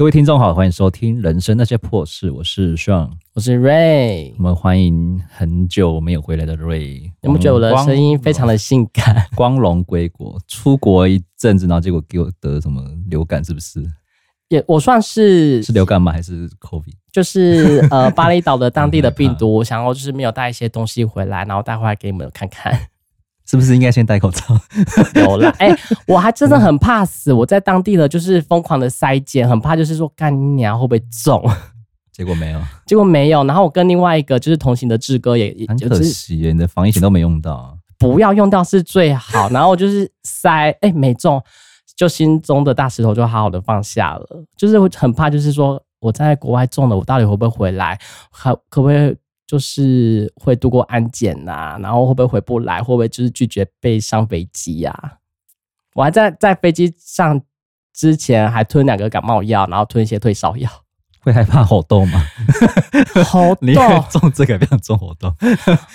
各位听众好，欢迎收听《人生那些破事》，我是 Sean，我是 Ray，我们欢迎很久没有回来的 Ray。有没有觉得我的声音非常的性感？光荣归国，出国一阵子，然后结果给我得什么流感，是不是？也我算是是流感吗？还是 COVID？就是呃，巴厘岛的当地的 病毒，我想要就是没有带一些东西回来，然后带回来给你们看看。是不是应该先戴口罩？有啦，哎、欸，我还真的很怕死。我在当地的就是疯狂的筛检，很怕就是说干你娘会不会中？结果没有，结果没有。然后我跟另外一个就是同行的志哥也很可惜，你的防疫险都没用到。不要用到是最好。然后就是塞，哎、欸，没中，就心中的大石头就好好的放下了。就是很怕，就是说我在国外中了，我到底会不会回来？可可不可以？就是会度过安检呐、啊，然后会不会回不来？会不会就是拒绝被上飞机呀、啊？我还在在飞机上之前还吞两个感冒药，然后吞一些退烧药。会害怕猴痘吗？猴 痘中这个不要中猴痘。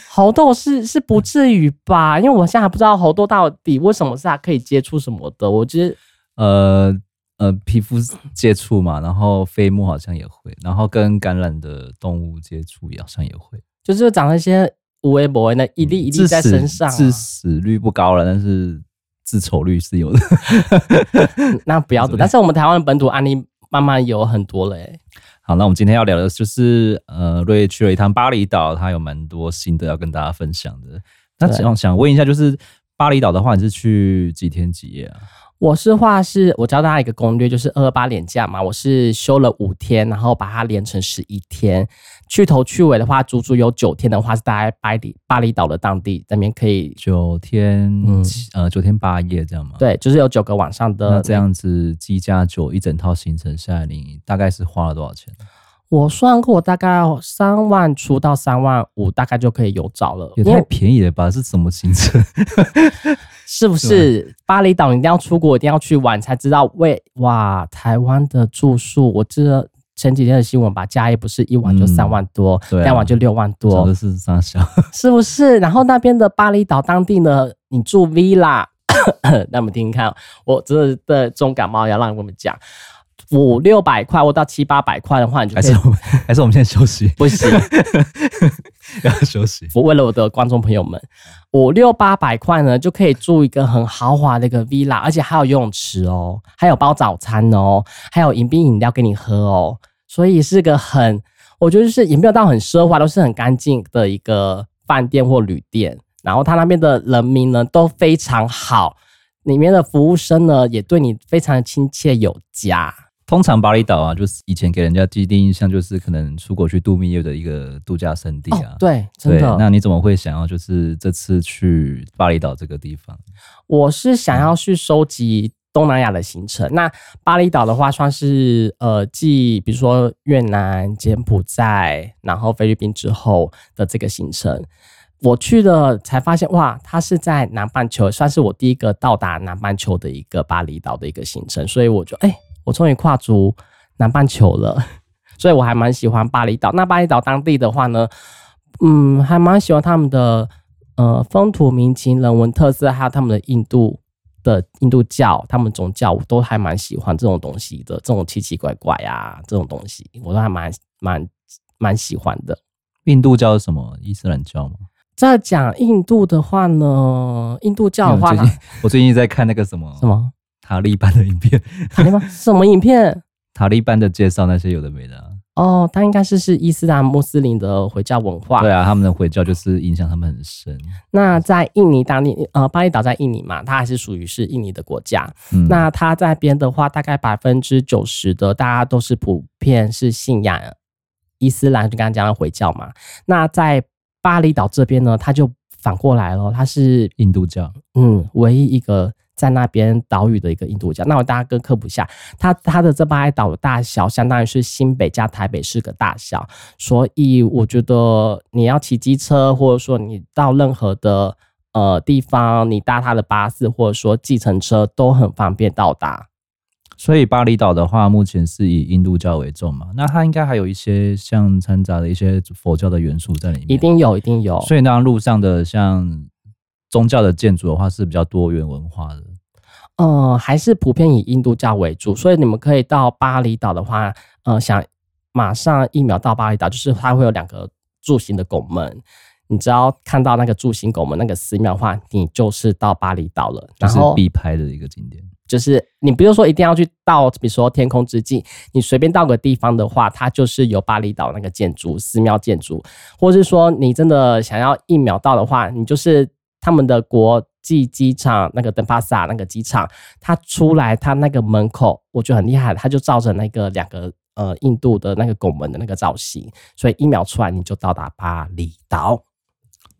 猴痘是是不至于吧？因为我现在还不知道猴痘到底为什么是它可以接触什么的。我觉得呃。呃，皮肤接触嘛，然后飞沫好像也会，然后跟感染的动物接触也好像也会，就是长那些无微博的一粒一粒在身上、啊，致死率不高了，但是致丑率是有的。那不要的，但是我们台湾本土案例慢慢有很多了。好，那我们今天要聊的就是，呃，瑞去了一趟巴厘岛，他有蛮多心得要跟大家分享的。那想想问一下，就是巴厘岛的话，你是去几天几夜啊？我是话是，我教大家一个攻略，就是二二八连假嘛，我是休了五天，然后把它连成十一天，去头去尾的话，足足有九天的话是大概巴厘巴厘岛的当地那边可以九天，嗯，呃，九天八夜这样吗？对，就是有九个晚上的。那这样子机加酒一整套行程下来，你大概是花了多少钱？我算过，大概三万出到三万五，大概就可以有找了。也太便宜了吧？是什么行程？是不是巴厘岛？你一定要出国，一定要去玩才知道。喂，哇，台湾的住宿，我记得前几天的新闻吧，加一不是一晚就三万多，两、晚就六万多，真的是三小，是不是？然后那边的巴厘岛当地呢，你住 villa，那我们听听看，我真的的重感冒要让我们讲。五六百块或到七八百块的话，你就可以还是 还是我们先休息？不行，要休息。我为了我的观众朋友们，五六八百块呢，就可以住一个很豪华的一个 villa，而且还有游泳池哦，还有包早餐哦，还有迎宾饮料给你喝哦，所以是个很，我觉得就是也没有到很奢华，都是很干净的一个饭店或旅店。然后他那边的人民呢都非常好，里面的服务生呢也对你非常的亲切有加。通常巴厘岛啊，就是以前给人家既定印象就是可能出国去度蜜月的一个度假胜地啊。哦、对，真的。那你怎么会想要就是这次去巴厘岛这个地方？我是想要去收集东南亚的行程。嗯、那巴厘岛的话，算是呃，继比如说越南、柬埔寨，然后菲律宾之后的这个行程。我去了才发现，哇，它是在南半球，算是我第一个到达南半球的一个巴厘岛的一个行程。所以我就哎。欸我终于跨足南半球了，所以我还蛮喜欢巴厘岛。那巴厘岛当地的话呢，嗯，还蛮喜欢他们的呃风土民情、人文特色，还有他们的印度的印度教，他们宗教我都还蛮喜欢这种东西的，这种奇奇怪怪啊，这种东西我都还蛮蛮蛮喜欢的。印度教是什么？伊斯兰教吗？在讲印度的话呢，印度教的话，我最近，我最近在看那个什么什么。塔利班的影片，塔利班什么影片？塔利班的介绍那些有的没的、啊。哦，他应该是是伊斯兰穆斯林的回教文化。对啊，他们的回教就是影响他们很深。那在印尼当地，呃，巴厘岛在印尼嘛，它还是属于是印尼的国家。嗯、那它在边的话，大概百分之九十的大家都是普遍是信仰伊斯兰，就刚刚讲的回教嘛。那在巴厘岛这边呢，它就反过来了，它是印度教。嗯，唯一一个。在那边岛屿的一个印度教，那我大家跟科普一下，它它的这巴厘岛的大小相当于是新北加台北市的大小，所以我觉得你要骑机车，或者说你到任何的呃地方，你搭它的巴士或者说计程车都很方便到达。所以巴厘岛的话，目前是以印度教为重嘛，那它应该还有一些像掺杂的一些佛教的元素在里面，一定有，一定有。所以那路上的像。宗教的建筑的话是比较多元文化的呃，还是普遍以印度教为主，所以你们可以到巴厘岛的话，呃，想马上一秒到巴厘岛，就是它会有两个柱形的拱门，你只要看到那个柱形拱门那个寺庙的话，你就是到巴厘岛了，然后就是必拍的一个景点。就是你不用说一定要去到，比如说天空之境，你随便到个地方的话，它就是有巴厘岛那个建筑寺庙建筑，或者是说你真的想要一秒到的话，你就是他们的国际机场那个登巴萨那个机场，他出来他那个门口，我觉得很厉害，他就照着那个两个呃印度的那个拱门的那个造型，所以一秒出来你就到达巴厘岛。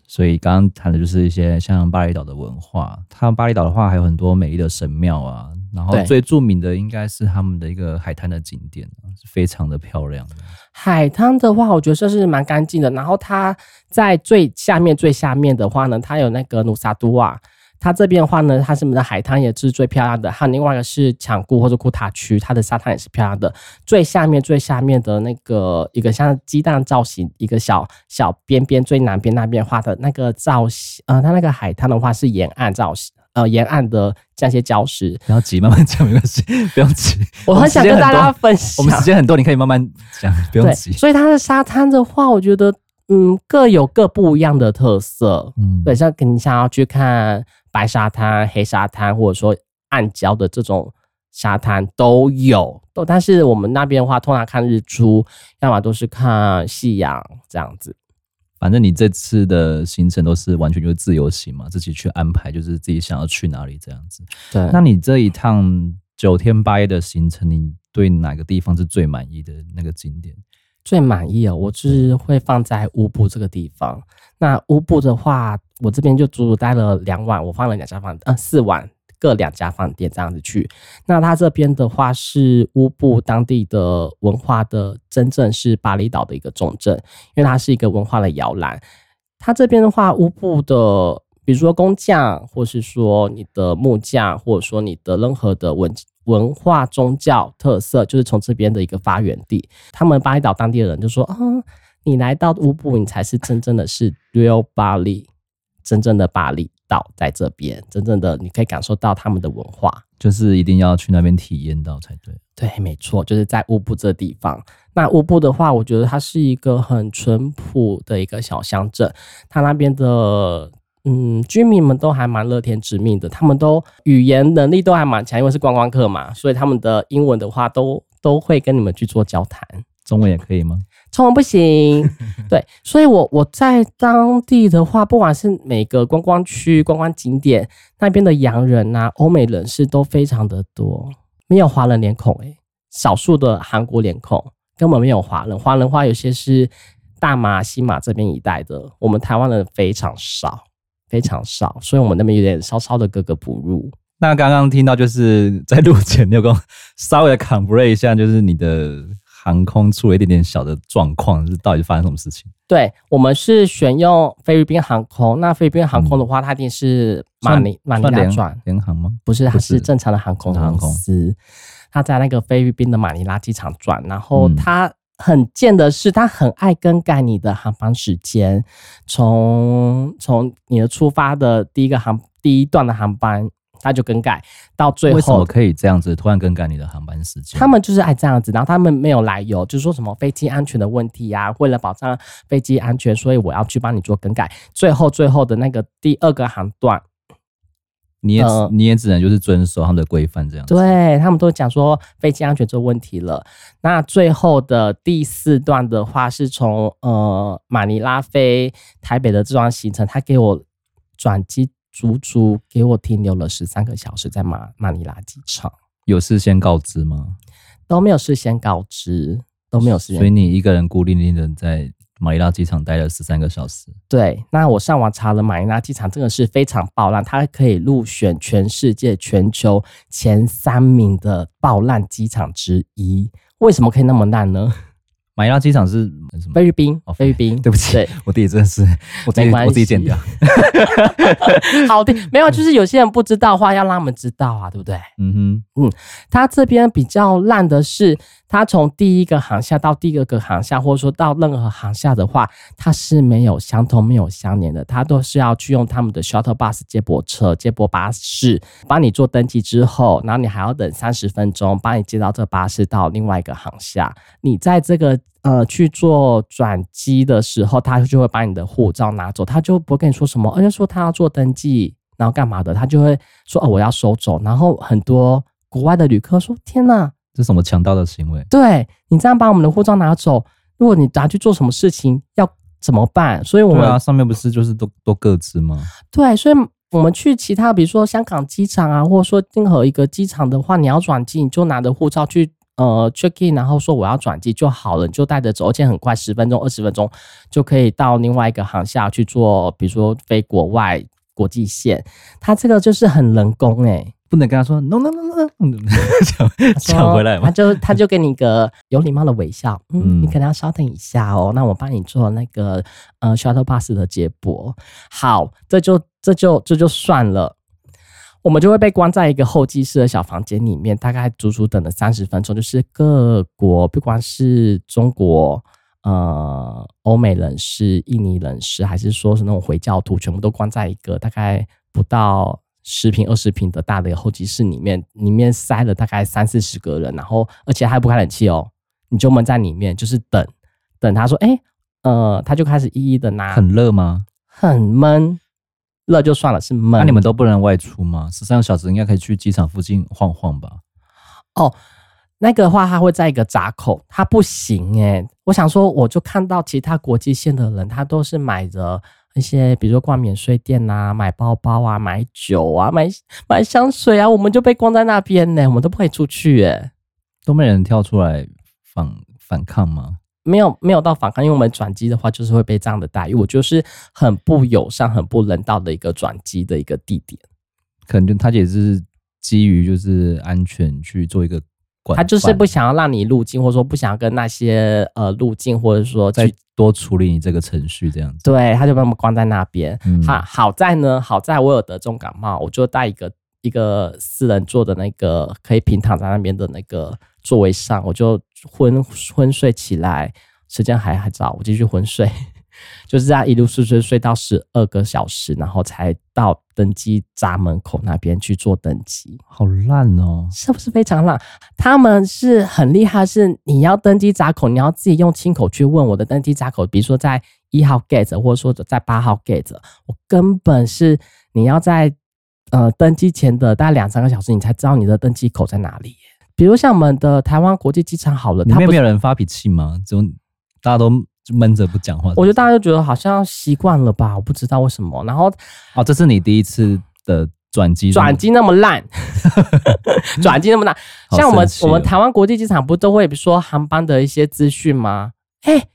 所以刚刚谈的就是一些像巴厘岛的文化。它巴厘岛的话，还有很多美丽的神庙啊。然后最著名的应该是他们的一个海滩的景点，是非常的漂亮的。海滩的话，我觉得算是蛮干净的。然后它在最下面最下面的话呢，它有那个努萨都瓦。它这边的话呢，它是我们的海滩也是最漂亮的。还有另外一个是抢固或者库塔区，它的沙滩也是漂亮的。最下面最下面的那个一个像鸡蛋造型，一个小小边边最南边那边画的那个造型，呃，它那个海滩的话是沿岸造型，呃，沿岸的这些礁石。不要急，慢慢讲没关系，不用急。我很想跟大家分享，我们时间很多，你可以慢慢讲，不用急。所以它的沙滩的话，我觉得嗯各有各不一样的特色。嗯，对，像你想要去看。白沙滩、黑沙滩，或者说暗礁的这种沙滩都有，都但是我们那边的话，通常看日出，要么都是看夕阳这样子。反正你这次的行程都是完全就是自由行嘛，自己去安排，就是自己想要去哪里这样子。对，那你这一趟九天八夜的行程，你对哪个地方是最满意的那个景点？最满意哦，我就是会放在乌布这个地方。那乌布的话，我这边就足足待了两晚，我放了两家房，呃，四晚各两家饭店这样子去。那它这边的话是乌布当地的文化的，真正是巴厘岛的一个重镇，因为它是一个文化的摇篮。它这边的话，乌布的，比如说工匠，或是说你的木匠，或者说你的任何的文。文化宗教特色就是从这边的一个发源地，他们巴厘岛当地的人就说：“啊，你来到乌布，你才是真正的是 real Bali，真正的巴厘岛在这边，真正的你可以感受到他们的文化，就是一定要去那边体验到才对。”对，没错，就是在乌布这地方。那乌布的话，我觉得它是一个很淳朴的一个小乡镇，它那边的。嗯，居民们都还蛮乐天知命的，他们都语言能力都还蛮强，因为是观光客嘛，所以他们的英文的话都都会跟你们去做交谈。中文也可以吗？中文不行。对，所以我我在当地的话，不管是每个观光区、观光景点那边的洋人啊、欧美人士都非常的多，没有华人脸孔诶、欸，少数的韩国脸孔，根本没有华人。华人话有些是大马、西马这边一带的，我们台湾人非常少。非常少，所以我们那边有点稍稍的格格不入。那刚刚听到就是在录前，你有跟稍微的 complain 一下，就是你的航空出了一点点小的状况，是到底发生什么事情？对，我们是选用菲律宾航空，那菲律宾航空的话，它一定是马尼马尼拉转联航吗？不是，它是正常的航空公司，它在那个菲律宾的马尼拉机场转，然后它。很贱的是，他很爱更改你的航班时间，从从你的出发的第一个航第一段的航班，他就更改到最后。为什么可以这样子突然更改你的航班时间？他们就是爱这样子，然后他们没有来由，就是说什么飞机安全的问题呀、啊，为了保障飞机安全，所以我要去帮你做更改。最后最后的那个第二个航段。你也、呃、你也只能就是遵守他们的规范这样子。对，他们都讲说飞机安全这问题了。那最后的第四段的话是从呃马尼拉飞台北的这段行程，他给我转机足足给我停留了十三个小时在马马尼拉机场。有事先告知吗？都没有事先告知，都没有事先。所以你一个人孤零零的在。马尼拉机场待了十三个小时。对，那我上网查了，马尼拉机场真的是非常爆烂，它可以入选全世界全球前三名的爆烂机场之一。为什么可以那么烂呢？马尼拉机场是什么？菲律宾哦，菲律宾。对不起，对我自己真的是，我自己我自己剪掉。好的，没有，就是有些人不知道的话，要让他们知道啊，对不对？嗯哼，嗯，他这边比较烂的是，它从第一个航厦到第二个航厦，或者说到任何航厦的话，它是没有相同、没有相连的，它都是要去用他们的 shuttle bus 接驳车、接驳巴士帮你做登记之后，然后你还要等三十分钟，帮你接到这巴士到另外一个航厦。你在这个呃去做转机的时候，他就会把你的护照拿走，他就不会跟你说什么，而且说他要做登记，然后干嘛的，他就会说哦，我要收走。然后很多国外的旅客说：“天哪！”这是什么强盗的行为？对，你这样把我们的护照拿走，如果你拿去做什么事情，要怎么办？所以我们对啊，上面不是就是都都各自吗？对，所以我们去其他，比如说香港机场啊，或者说任何一个机场的话，你要转机，你就拿着护照去呃 check in，然后说我要转机就好了，你就带着走，而且很快，十分钟、二十分钟就可以到另外一个航厦去做，比如说飞国外国际线，它这个就是很人工哎、欸。不能跟他说 no no no no，抢抢 回来嘛？他就他就给你一个有礼貌的微笑，嗯，你可能要稍等一下哦。那我帮你做那个呃 shuttle bus 的接驳。好，这就这就这就算了，我们就会被关在一个候机室的小房间里面，大概足足等了三十分钟。就是各国，不管是中国、呃欧美人士、印尼人士，还是说是那种回教徒，全部都关在一个大概不到。十平、二十平的大的候机室里面，里面塞了大概三四十个人，然后而且还不开冷气哦，你就闷在里面，就是等等他说，哎、欸，呃，他就开始一一的拿。很热吗？很闷，热就算了，是闷。那你们都不能外出吗？十三个小时应该可以去机场附近晃晃吧？哦，那个的话，他会在一个闸口，他不行哎、欸。我想说，我就看到其他国际线的人，他都是买着。一些比如说逛免税店呐、啊，买包包啊，买酒啊，买买香水啊，我们就被关在那边呢，我们都不可以出去诶，都没人跳出来反反抗吗？没有，没有到反抗，因为我们转机的话就是会被这样的待遇，我就是很不友善、很不人道的一个转机的一个地点。可能就他也是基于就是安全去做一个管。他就是不想要让你入境，或者说不想要跟那些呃入境，或者说再多处理你这个程序这样子。对，他就把我们关在那边。嗯、好，好在呢，好在我有得重感冒，我就带一个一个四人座的那个可以平躺在那边的那个座位上，我就昏昏睡起来，时间还还早，我继续昏睡。就是这样一路睡睡睡到十二个小时，然后才到登机闸门口那边去做登机。好烂哦，是不是非常烂？他们是很厉害，是你要登机闸口，你要自己用亲口去问我的登机闸口，比如说在一号 gate，或者说在八号 gate，我根本是你要在呃登机前的大概两三个小时，你才知道你的登机口在哪里。比如像我们的台湾国际机场好了，里面没有人发脾气吗？就大家都。就闷着不讲话，我觉得大家就觉得好像习惯了吧，我不知道为什么。然后，哦，这是你第一次的转机，转机那么烂，转机那么烂。像我们我们台湾国际机场不都会比如说航班的一些资讯吗？哎、欸，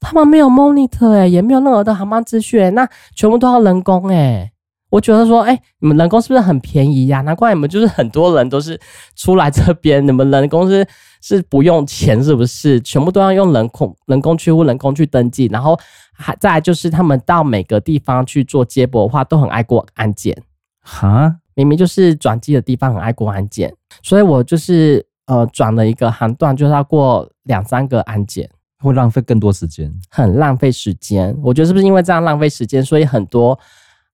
他们没有 monitor 哎、欸，也没有任何的航班资讯、欸，那全部都要人工哎、欸。我觉得说，哎、欸，你们人工是不是很便宜呀、啊？难怪你们就是很多人都是出来这边，你们人工是。是不用钱，是不是？全部都要用人工人工去或人工去登记，然后还再来就是他们到每个地方去做接驳的话，都很爱过安检。哈，明明就是转机的地方很爱过安检，所以我就是呃转了一个航段，就是要过两三个安检，会浪费更多时间，很浪费时间。我觉得是不是因为这样浪费时间，所以很多。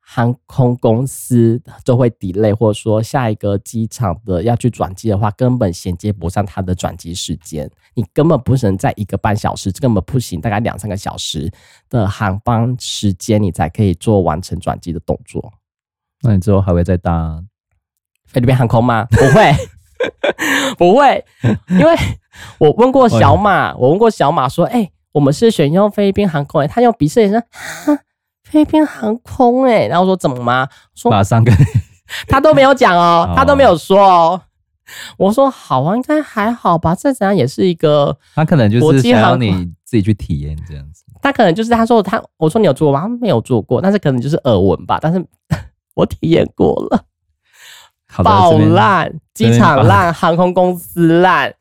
航空公司就会 delay，或者说下一个机场的要去转机的话，根本衔接不上它的转机时间。你根本不能在一个半小时，根本不行，大概两三个小时的航班时间，你才可以做完成转机的动作。那你之后还会再搭菲律宾航空吗？不会，不会，因为我问过小马，我问过小马说：“哎、欸，我们是选用菲律宾航空、欸。”他用鼻子说：“哈。”菲律宾航空哎、欸，然后说怎么吗？说马上跟 他都没有讲哦，他都没有说哦。我说好啊，应该还好吧。再怎样也是一个，他可能就是想要你自己去体验这样子。他可能就是他说他，我说你有做过吗？他没有做过，但是可能就是耳闻吧。但是 我体验过了，爆烂，机场烂，航空公司烂。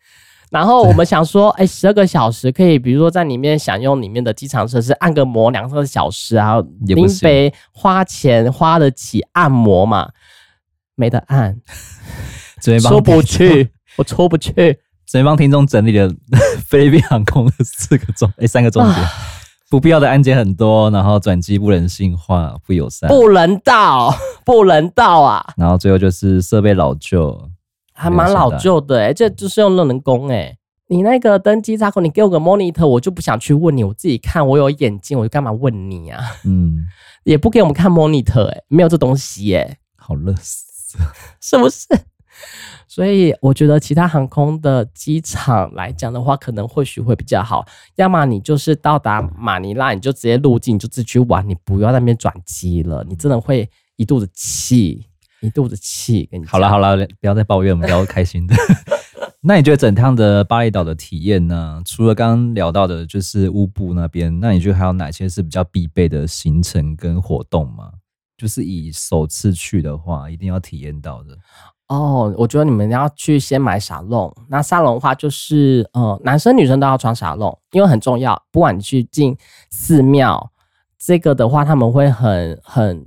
然后我们想说，哎，十二个小时可以，比如说在里面享用里面的机场设施，按个摩两三个小时啊，林北花钱花得起按摩嘛？没得按，出不去，我出不去，先帮听众整理了菲律宾航空的四个重，哎，三个重点。不必要的安检很多，然后转机不人性化、不友善、不人道、不人道啊！然后最后就是设备老旧，还蛮老旧的哎、欸，这就是用人工哎、欸。你那个登机插口，你给我个 monitor，我就不想去问你，我自己看，我有眼睛，我就干嘛问你啊？嗯，也不给我们看 monitor 哎、欸，没有这东西哎、欸，好乐死，是不是？所以我觉得其他航空的机场来讲的话，可能或许会比较好。要么你就是到达马尼拉，你就直接入境，就自己去玩，你不要在那边转机了。你真的会一肚子气，一肚子气。跟你好了好了，不要再抱怨，我们聊开心的。那你觉得整趟的巴厘岛的体验呢？除了刚刚聊到的，就是乌布那边，那你觉得还有哪些是比较必备的行程跟活动吗？就是以首次去的话，一定要体验到的。哦，我觉得你们要去先买沙龙。那沙龙的话，就是呃，男生女生都要穿沙龙，因为很重要。不管你去进寺庙，这个的话他们会很很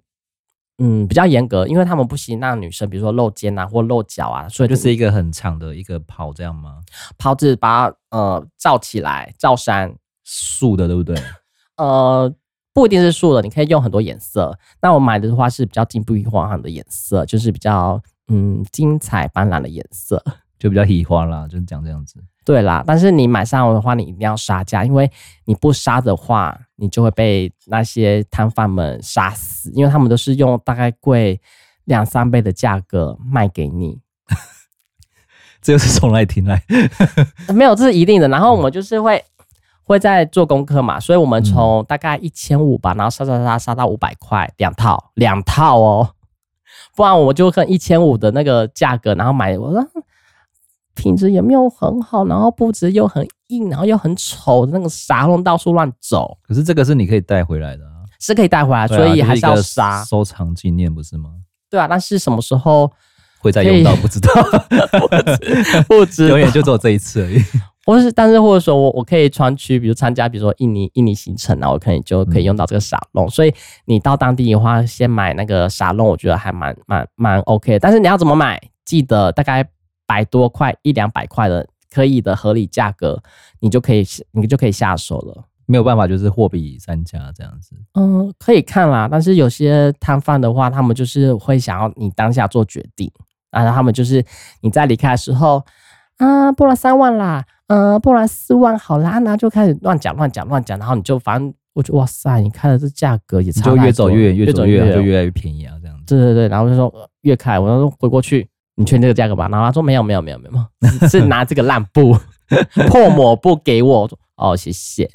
嗯比较严格，因为他们不行让女生，比如说露肩啊或露脚啊，所以就是一个很长的一个袍这样吗？袍子把它呃罩起来，罩衫，素的对不对？呃，不一定是素的，你可以用很多颜色。那我买的话是比较金碧辉煌的颜色，就是比较。嗯，精彩斑斓的颜色就比较喜欢啦，就是讲这样子。对啦，但是你买上的话，你一定要杀价，因为你不杀的话，你就会被那些摊贩们杀死，因为他们都是用大概贵两三倍的价格卖给你。这又是从哪里听来？没有，这是一定的。然后我们 就是会会在做功课嘛，所以我们从大概一千五吧，然后杀杀杀杀到五百块两套，两套哦。不然我就跟一千五的那个价格，然后买，我说品质也没有很好，然后布置又很硬，然后又很丑的那个沙龙到处乱走。可是这个是你可以带回来的啊，是可以带回来，所以还是要杀收藏纪念，不是吗？对啊，但是什么时候会再用到不知道，不知 永远就只有这一次而已。或是，但是或者说我我可以穿去，比如参加，比如说印尼印尼行程啊，我可以就可以用到这个沙龙。所以你到当地的话，先买那个沙龙，我觉得还蛮蛮蛮 OK。但是你要怎么买？记得大概百多块一两百块的可以的合理价格，你就可以你就可以下手了。没有办法，就是货比三家这样子。嗯，可以看啦。但是有些摊贩的话，他们就是会想要你当下做决定，然后他们就是你在离开的时候，啊，不了三万啦。呃，不然四万好啦，然后就开始乱讲乱讲乱讲，然后你就反正我就哇塞，你看的这价格也差，就越走越远，越走越远就越来越便宜啊，这样子。对对对，然后就说越开，我说回过去，你确定这个价格吧？然后他说没有没有没有没有，是拿这个烂布 破抹布给我。哦，谢谢。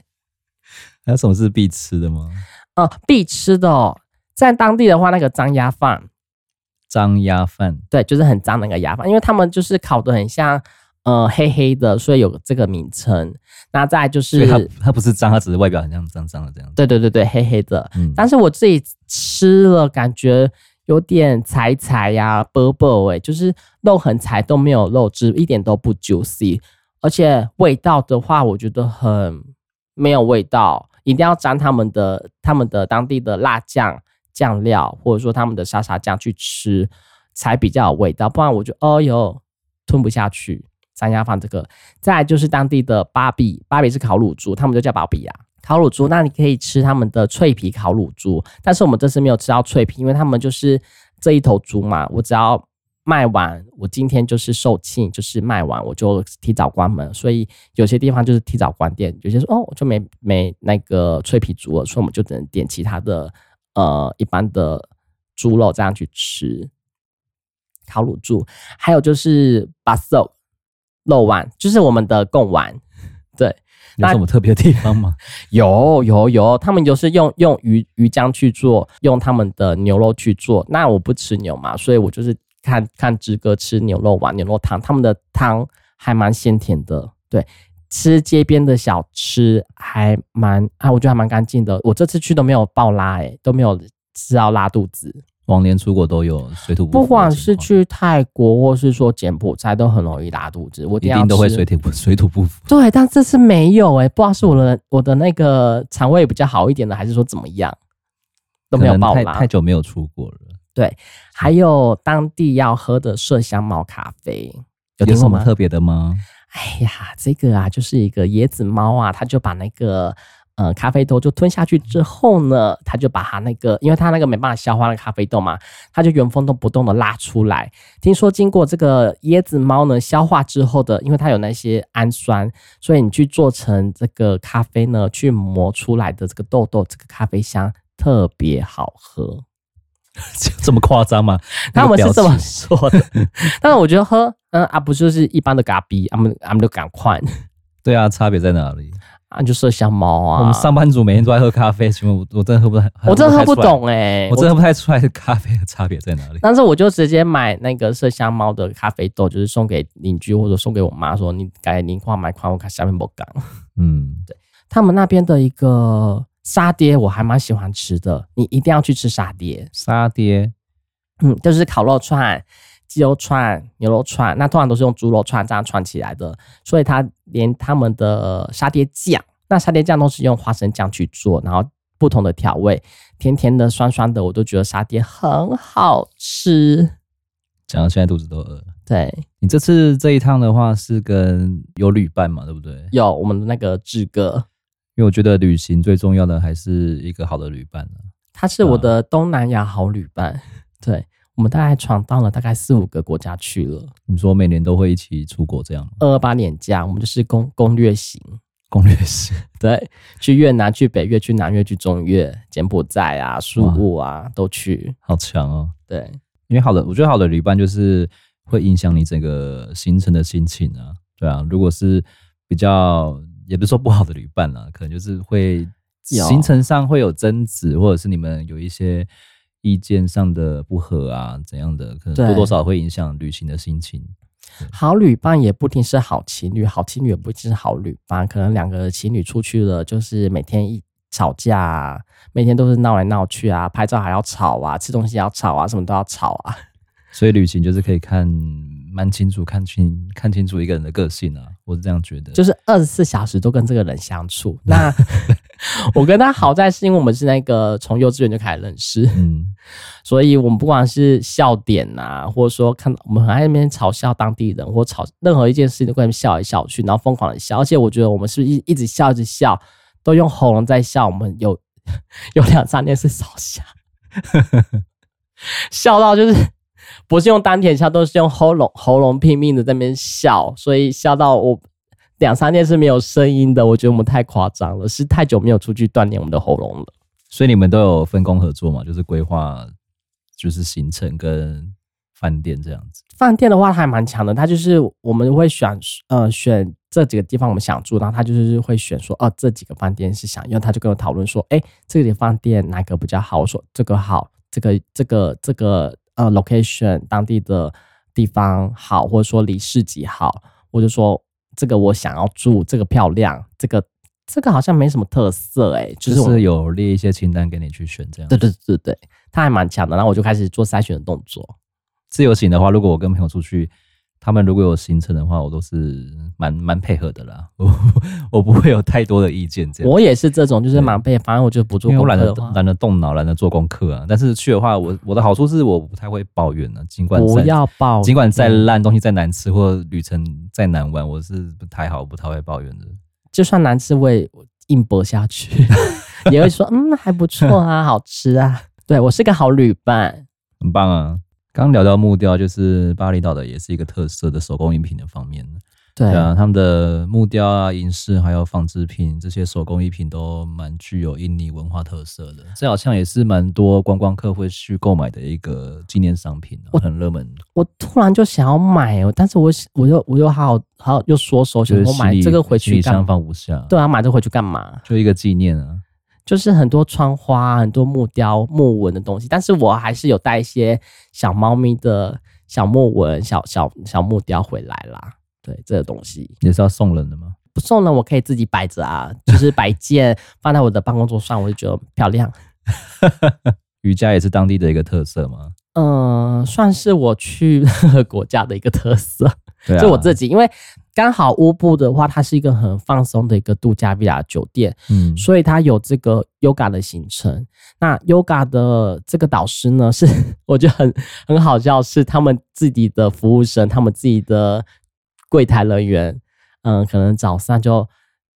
还有什么是必吃的吗？哦，必吃的哦，在当地的话，那个张鸭饭，张鸭饭，对，就是很脏的那个鸭饭，因为他们就是烤的很像。呃，黑黑的，所以有这个名称。那再就是，它它不是脏，它只是外表很像脏脏的这样子。对对对对，黑黑的。嗯，但是我自己吃了，感觉有点柴柴呀，薄薄哎，就是肉很柴，都没有肉汁，一点都不 juicy。而且味道的话，我觉得很没有味道，一定要沾他们的他们的当地的辣酱酱料，或者说他们的沙沙酱去吃，才比较有味道。不然我就哦哟，吞不下去。三鸭饭这个，再就是当地的芭比，芭比是烤乳猪，他们就叫芭比呀。烤乳猪，那你可以吃他们的脆皮烤乳猪，但是我们这次没有吃到脆皮，因为他们就是这一头猪嘛，我只要卖完，我今天就是售罄，就是卖完我就提早关门，所以有些地方就是提早关店，有些说哦我就没没那个脆皮猪了，所以我们就只能点其他的呃一般的猪肉这样去吃烤乳猪，还有就是巴索。肉丸就是我们的贡丸，对，有什么特别的地方吗？有有有，他们就是用用鱼鱼浆去做，用他们的牛肉去做。那我不吃牛嘛，所以我就是看看志哥吃牛肉丸、牛肉汤，他们的汤还蛮鲜甜的。对，吃街边的小吃还蛮啊，我觉得还蛮干净的。我这次去都没有爆拉，欸，诶，都没有吃到拉肚子。往年出国都有水土不服，不管是去泰国或是说柬埔寨，都很容易拉肚子。我一定都会水土不 水土不服。对，但这次没有哎、欸，不知道是我的我的那个肠胃比较好一点的，还是说怎么样都没有爆拉。太太久没有出国了。对，还有当地要喝的麝香猫咖啡，有什么特别的吗？哎呀，这个啊，就是一个椰子猫啊，它就把那个。呃，咖啡豆就吞下去之后呢，他就把它那个，因为他那个没办法消化那个咖啡豆嘛，他就原封都不动的拉出来。听说经过这个椰子猫呢消化之后的，因为它有那些氨酸，所以你去做成这个咖啡呢，去磨出来的这个豆豆，这个咖啡香特别好喝。这么夸张吗？他们是这么说的。但是我觉得喝，嗯啊，不就是一般的咖啡，他们他们就赶快。对啊，差别在哪里？啊，就麝香猫啊！我们上班族每天都在喝咖啡，请问我我真的喝不太，我真的喝不懂哎、欸，我真的喝不太出来咖啡的差别在哪里。但是我就直接买那个麝香猫的咖啡豆，就是送给邻居或者送给我妈，说你改零块买块，我看下面不干。嗯，对，他们那边的一个沙爹我还蛮喜欢吃的，你一定要去吃沙爹。沙爹，嗯，就是烤肉串。鸡肉串、牛肉串，那通常都是用猪肉串这样串起来的，所以它连他们的沙爹酱，那沙爹酱都是用花生酱去做，然后不同的调味，甜甜的、酸酸的，我都觉得沙爹很好吃。讲到现在肚子都饿了。对，你这次这一趟的话是跟有旅伴嘛，对不对？有我们的那个志哥，因为我觉得旅行最重要的还是一个好的旅伴呢。他是我的东南亚好旅伴，啊、对。我们大概闯荡了大概四五个国家去了。你说每年都会一起出国这样吗？二二八年假，我们就是攻攻略型，攻略型。对，去越南、去北越、去南越、去中越、柬埔寨啊、苏武啊，都去。好强哦！对，因为好的，我觉得好的旅伴就是会影响你整个行程的心情啊。对啊，如果是比较，也不是说不好的旅伴啦，可能就是会行程上会有争执，或者是你们有一些。意见上的不合啊，怎样的可能多多少少会影响旅行的心情。好旅伴也不一定是好情侣，好情侣也不一定是好旅伴。可能两个情侣出去了，就是每天一吵架啊，每天都是闹来闹去啊，拍照还要吵啊，吃东西要吵啊，什么都要吵啊。所以旅行就是可以看蛮清楚，看清看清楚一个人的个性啊，我是这样觉得。就是二十四小时都跟这个人相处，那。我跟他好在是因为我们是那个从幼稚园就开始认识，嗯，所以我们不管是笑点啊，或者说看我们很爱那边嘲笑当地人，或嘲任何一件事情都跟他们笑来笑去，然后疯狂的笑，而且我觉得我们是一一直笑一直笑，都用喉咙在笑，我们有 有两三天是少笑，笑到就是不是用丹田笑，都是用喉咙喉咙拼命的在那边笑，所以笑到我。两三天是没有声音的，我觉得我们太夸张了，是太久没有出去锻炼我们的喉咙了。所以你们都有分工合作嘛？就是规划，就是行程跟饭店这样子。饭店的话还蛮强的，他就是我们会选呃选这几个地方我们想住，然后他就是会选说哦、这几个饭店是想要，他就跟我讨论说，哎、欸、这个饭店哪个比较好？我说这个好，这个这个这个呃 location 当地的地方好，或者说离市集好，我就说。这个我想要住，这个漂亮，这个这个好像没什么特色哎、欸，就是，就是有列一些清单给你去选这样。对对对对，他还蛮强的，然后我就开始做筛选的动作。自由行的话，如果我跟朋友出去。他们如果有行程的话，我都是蛮蛮配合的啦。我我不会有太多的意见。这样，我也是这种，就是蛮配合，反正我就不做功课。我懒得懒得动脑，懒得做功课啊。但是去的话，我我的好处是我不太会抱怨呢。尽管不要抱，尽管再烂东西再难吃，或旅程再难玩，我是不太好，不太会抱怨的。就算难吃，我也硬搏下去，也会说嗯还不错啊，好吃啊。对，我是个好旅伴，很棒啊。刚聊到木雕，就是巴厘岛的，也是一个特色的手工艺品的方面。对啊，他们的木雕啊、银饰还有纺织品这些手工艺品都蛮具有印尼文化特色的。这好像也是蛮多观光客会去购买的一个纪念商品，我很热门。我突然就想要买哦，但是我我又我又好好好又缩手，想我买这个回去，想放不下。对啊，买这个回去干嘛？就一个纪念啊。就是很多窗花、很多木雕、木纹的东西，但是我还是有带一些小猫咪的小木纹、小小小木雕回来啦。对，这个东西也是要送人的吗？不送人，我可以自己摆着啊，就是摆件放在我的办公桌上，我就觉得漂亮。瑜伽也是当地的一个特色吗？嗯、呃，算是我去任 何国家的一个特色。对啊，就我自己，因为。刚好乌布的话，它是一个很放松的一个度假 villa 酒店，嗯，所以它有这个 yoga 的行程。那 yoga 的这个导师呢，是 我觉得很很好笑，是他们自己的服务生，他们自己的柜台人员，嗯，可能早上就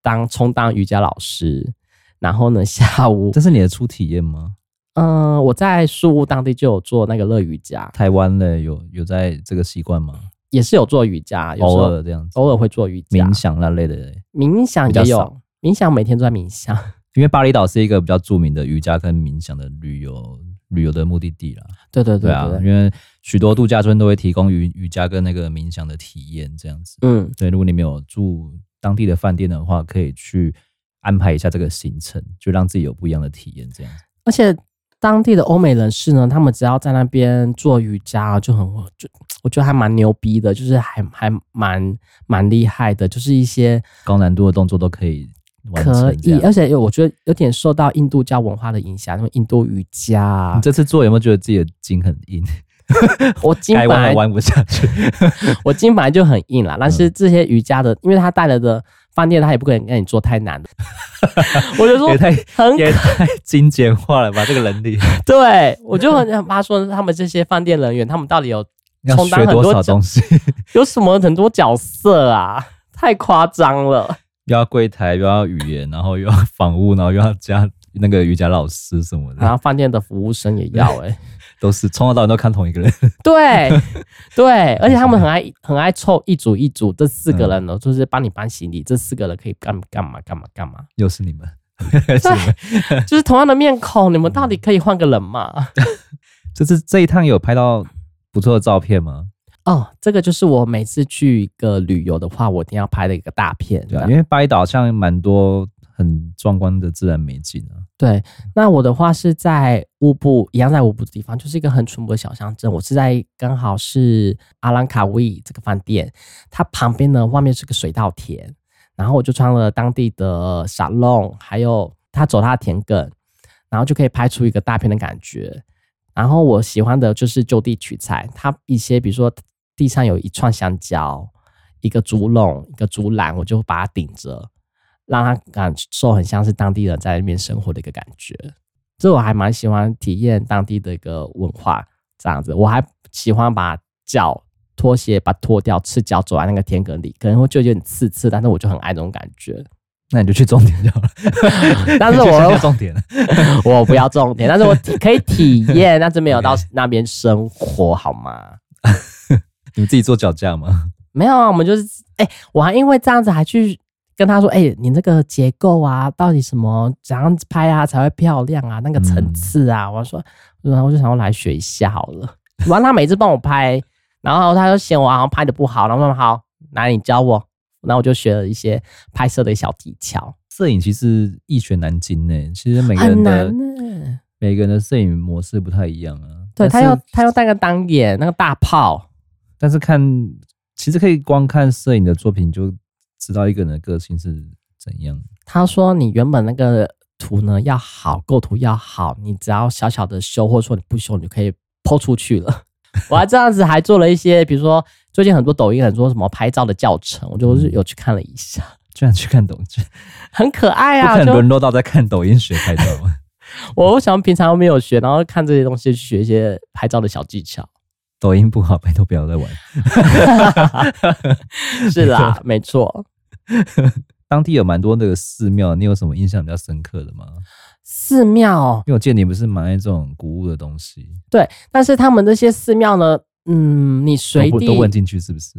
当充当瑜伽老师，然后呢下午，这是你的初体验吗？嗯，我在树屋当地就有做那个乐瑜伽。台湾的有有在这个习惯吗？也是有做瑜伽，有时候偶尔这样子，偶尔会做瑜伽、冥想那类的。冥想也有，冥想每天都在冥想。因为巴厘岛是一个比较著名的瑜伽跟冥想的旅游旅游的目的地啦。对对对，对，对啊，因为许多度假村都会提供瑜瑜伽跟那个冥想的体验，这样子。嗯，对，如果你没有住当地的饭店的话，可以去安排一下这个行程，就让自己有不一样的体验，这样子。而且当地的欧美人士呢，他们只要在那边做瑜伽，就很就我觉得还蛮牛逼的，就是还还蛮蛮厉害的，就是一些高难度的动作都可以。可以，而且我觉得有点受到印度教文化的影响，因为印度瑜伽。你这次做有没有觉得自己的筋很硬？我筋 本来弯不下去，我筋本来就很硬啦。但是这些瑜伽的，因为它带来的饭店，他也不可能让你做太难的。我就说也太很也太精简化了吧，这个能力。对，我就很想他说，他们这些饭店人员，他们到底有充当很多东西？有什么很多角色啊？太夸张了。又要柜台，又要语言，然后又要房屋，然后又要加那个瑜伽老师什么的，然后饭店的服务生也要哎、欸，都是从头到尾都看同一个人。对 对，而且他们很爱很爱凑一组一组，这四个人呢，就是帮你搬行李，这四个人可以干干嘛干嘛干嘛。又是你们，对，就是同样的面孔，你们到底可以换个人吗？这是这一趟有拍到不错的照片吗？哦，这个就是我每次去一个旅游的话，我一定要拍的一个大片，对吧？因为巴厘岛像蛮多很壮观的自然美景啊。对，那我的话是在乌布，一样在乌布的地方，就是一个很淳朴的小乡镇。我是在刚好是阿兰卡威这个饭店，它旁边呢，外面是个水稻田，然后我就穿了当地的沙龙，还有他走他的田埂，然后就可以拍出一个大片的感觉。然后我喜欢的就是就地取材，它一些比如说。地上有一串香蕉，一个竹笼，一个竹篮，我就把它顶着，让他感受很像是当地人在那边生活的一个感觉。所以我还蛮喜欢体验当地的一个文化，这样子。我还喜欢把脚拖鞋把脱掉，赤脚走在那个田埂里，可能会就有点刺刺，但是我就很爱那种感觉。那你就去种田就好了。但是我要种田，我不要种田，但是我可以体验，但是没有到那边生活，好吗？你们自己做脚架吗？没有啊，我们就是哎、欸，我还因为这样子还去跟他说，哎、欸，你这个结构啊，到底什么怎样子拍啊才会漂亮啊？那个层次啊，我说，然后我就想要来学一下好了。完，他每次帮我拍，然后他就嫌我好像拍的不好，然后说好，来你教我，然后我就学了一些拍摄的小技巧。摄影其实一学难精呢，其实每个人的每个人的摄影模式不太一样啊。对，他要他要带个单眼，那个大炮。但是看，其实可以光看摄影的作品就知道一个人的个性是怎样。他说：“你原本那个图呢要好，构图要好，你只要小小的修，或者说你不修，你就可以 po 出去了。”我还这样子还做了一些，比如说最近很多抖音很多什么拍照的教程，我就是有去看了一下。居然去看抖音，很可爱啊！很沦落到在看抖音学拍照。我想平常没有学，然后看这些东西去学一些拍照的小技巧。抖音不好，拜托不要再玩。是啦，没错。当地有蛮多那个寺庙，你有什么印象比较深刻的吗？寺庙，因为我见你不是蛮爱这种古物的东西。对，但是他们那些寺庙呢，嗯，你随地都问进去是不是？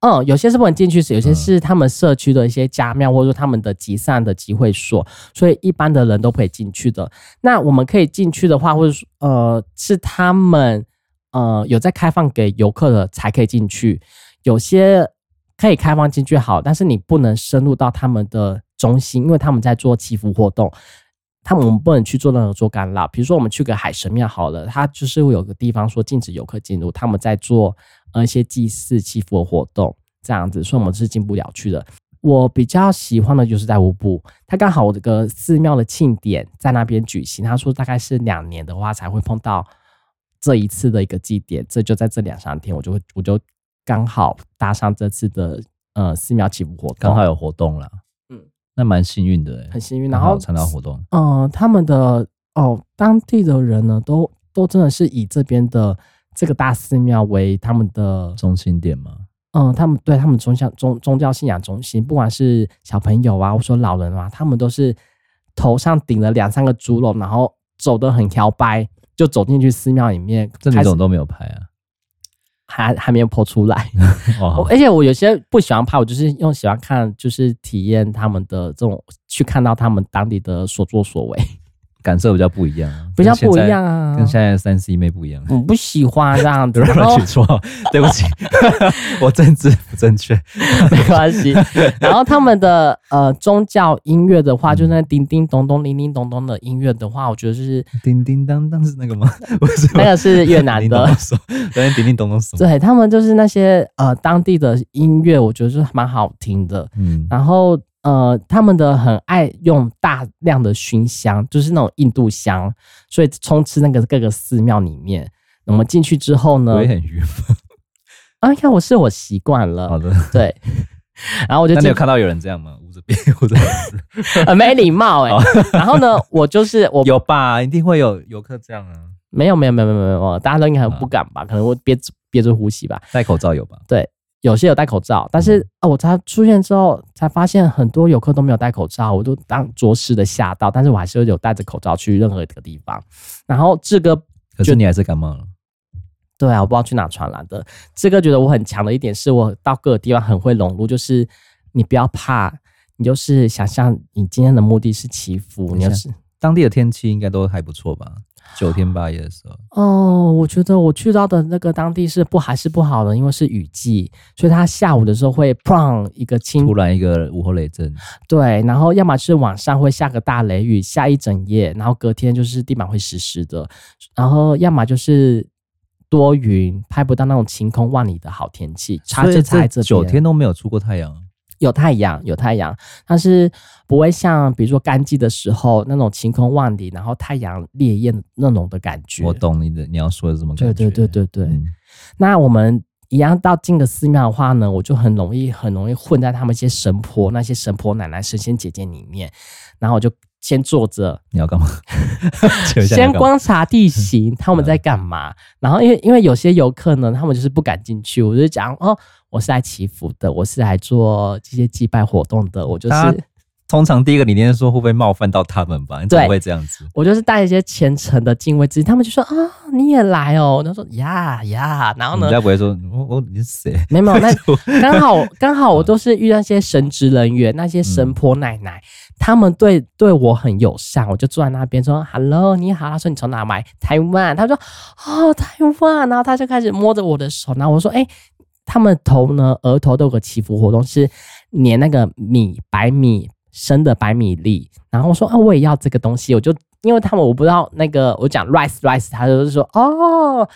嗯，有些是不能进去，是有些是他们社区的一些家庙，或者说他们的集散的集会所，所以一般的人都可以进去的。那我们可以进去的话，或者说呃，是他们。呃，有在开放给游客的才可以进去，有些可以开放进去好，但是你不能深入到他们的中心，因为他们在做祈福活动，他们我们不能去做任何做干扰。比如说我们去个海神庙好了，它就是会有个地方说禁止游客进入，他们在做呃一些祭祀祈福的活动这样子，所以我们是进不了去的。我比较喜欢的就是在乌布，他刚好我这个寺庙的庆典在那边举行，他说大概是两年的话才会碰到。这一次的一个祭典，这就在这两三天，我就会我就刚好搭上这次的呃寺庙祈福活动，刚好有活动了，嗯，那蛮幸运的，很幸运，然后参加活动，嗯、呃，他们的哦当地的人呢，都都真的是以这边的这个大寺庙为他们的中心点吗？嗯，他们对他们宗教宗宗教信仰中心，不管是小朋友啊，或者说老人啊，他们都是头上顶了两三个猪笼，然后走得很摇摆，就走进去寺庙里面。这几种都没有拍啊。还还没有剖出来，而且我有些不喜欢拍，我就是用喜欢看，就是体验他们的这种，去看到他们当地的所作所为。感受比较不一样，比较不一样啊，跟现在三 C 妹不一样。我不喜欢这样子，乱取错，对不起，我政治不正确，没关系。然后他们的呃宗教音乐的话，就那叮叮咚咚、叮叮咚咚的音乐的话，我觉得就是叮叮当当是那个吗？不是，那个是越南的。昨天叮叮咚咚什么？对他们就是那些呃当地的音乐，我觉得是蛮好听的。嗯，然后。呃，他们的很爱用大量的熏香，就是那种印度香，所以充斥那个各个寺庙里面。我们进去之后呢，我也很郁闷。啊，看我是我习惯了。好的，对。然后我就，那你有看到有人这样吗？捂着鼻，捂着鼻，很没礼貌 哎、欸。然后呢，我就是我有吧，一定会有游客这样啊。没有，没有，没有，没有，没有，大家都应该很不敢吧？可能会憋憋着呼吸吧。戴口罩有吧？对。有些有戴口罩，但是啊，我才出现之后才发现很多游客都没有戴口罩，我都当着实的吓到。但是我还是有戴着口罩去任何一个地方。然后志哥，可是你还是感冒了。对啊，我不知道去哪传染的。志哥觉得我很强的一点是我到各个地方很会融入，就是你不要怕，你就是想象你今天的目的是祈福，你要是当地的天气应该都还不错吧。九天八夜的时候，哦，我觉得我去到的那个当地是不还是不好的，因为是雨季，所以它下午的时候会砰一个轻，突然一个午后雷阵，对，然后要么是晚上会下个大雷雨，下一整夜，然后隔天就是地板会湿湿的，然后要么就是多云，拍不到那种晴空万里的好天气，差这差这九天都没有出过太阳。有太阳，有太阳，但是不会像比如说干季的时候那种晴空万里，然后太阳烈焰那种的感觉。我懂你的，你要说的这么感觉。对对对对对。嗯、那我们一样到进个寺庙的话呢，我就很容易很容易混在他们一些神婆、那些神婆奶奶、神仙姐姐里面，然后我就先坐着。你要干嘛？先观察地形，他们在干嘛？嗯、然后因为因为有些游客呢，他们就是不敢进去，我就讲哦。我是来祈福的，我是来做这些祭拜活动的。我就是通常第一个理念说会不会冒犯到他们吧？你怎么会这样子？我就是带一些虔诚的敬畏之心，他们就说啊，你也来哦。他说呀呀，然后呢？人家不会说我我你是谁？没有，那 刚好刚好我都是遇到一些神职人员，那些神婆奶奶，嗯、他们对对我很友善，我就坐在那边说 Hello，你好。他说你从哪来？台湾。他说哦，台湾。然后他就开始摸着我的手，然后我说哎。他们头呢，额头都有个祈福活动，是粘那个米白米生的白米粒。然后我说啊，我也要这个东西。我就因为他们我不知道那个，我讲 rice rice，他就是说哦，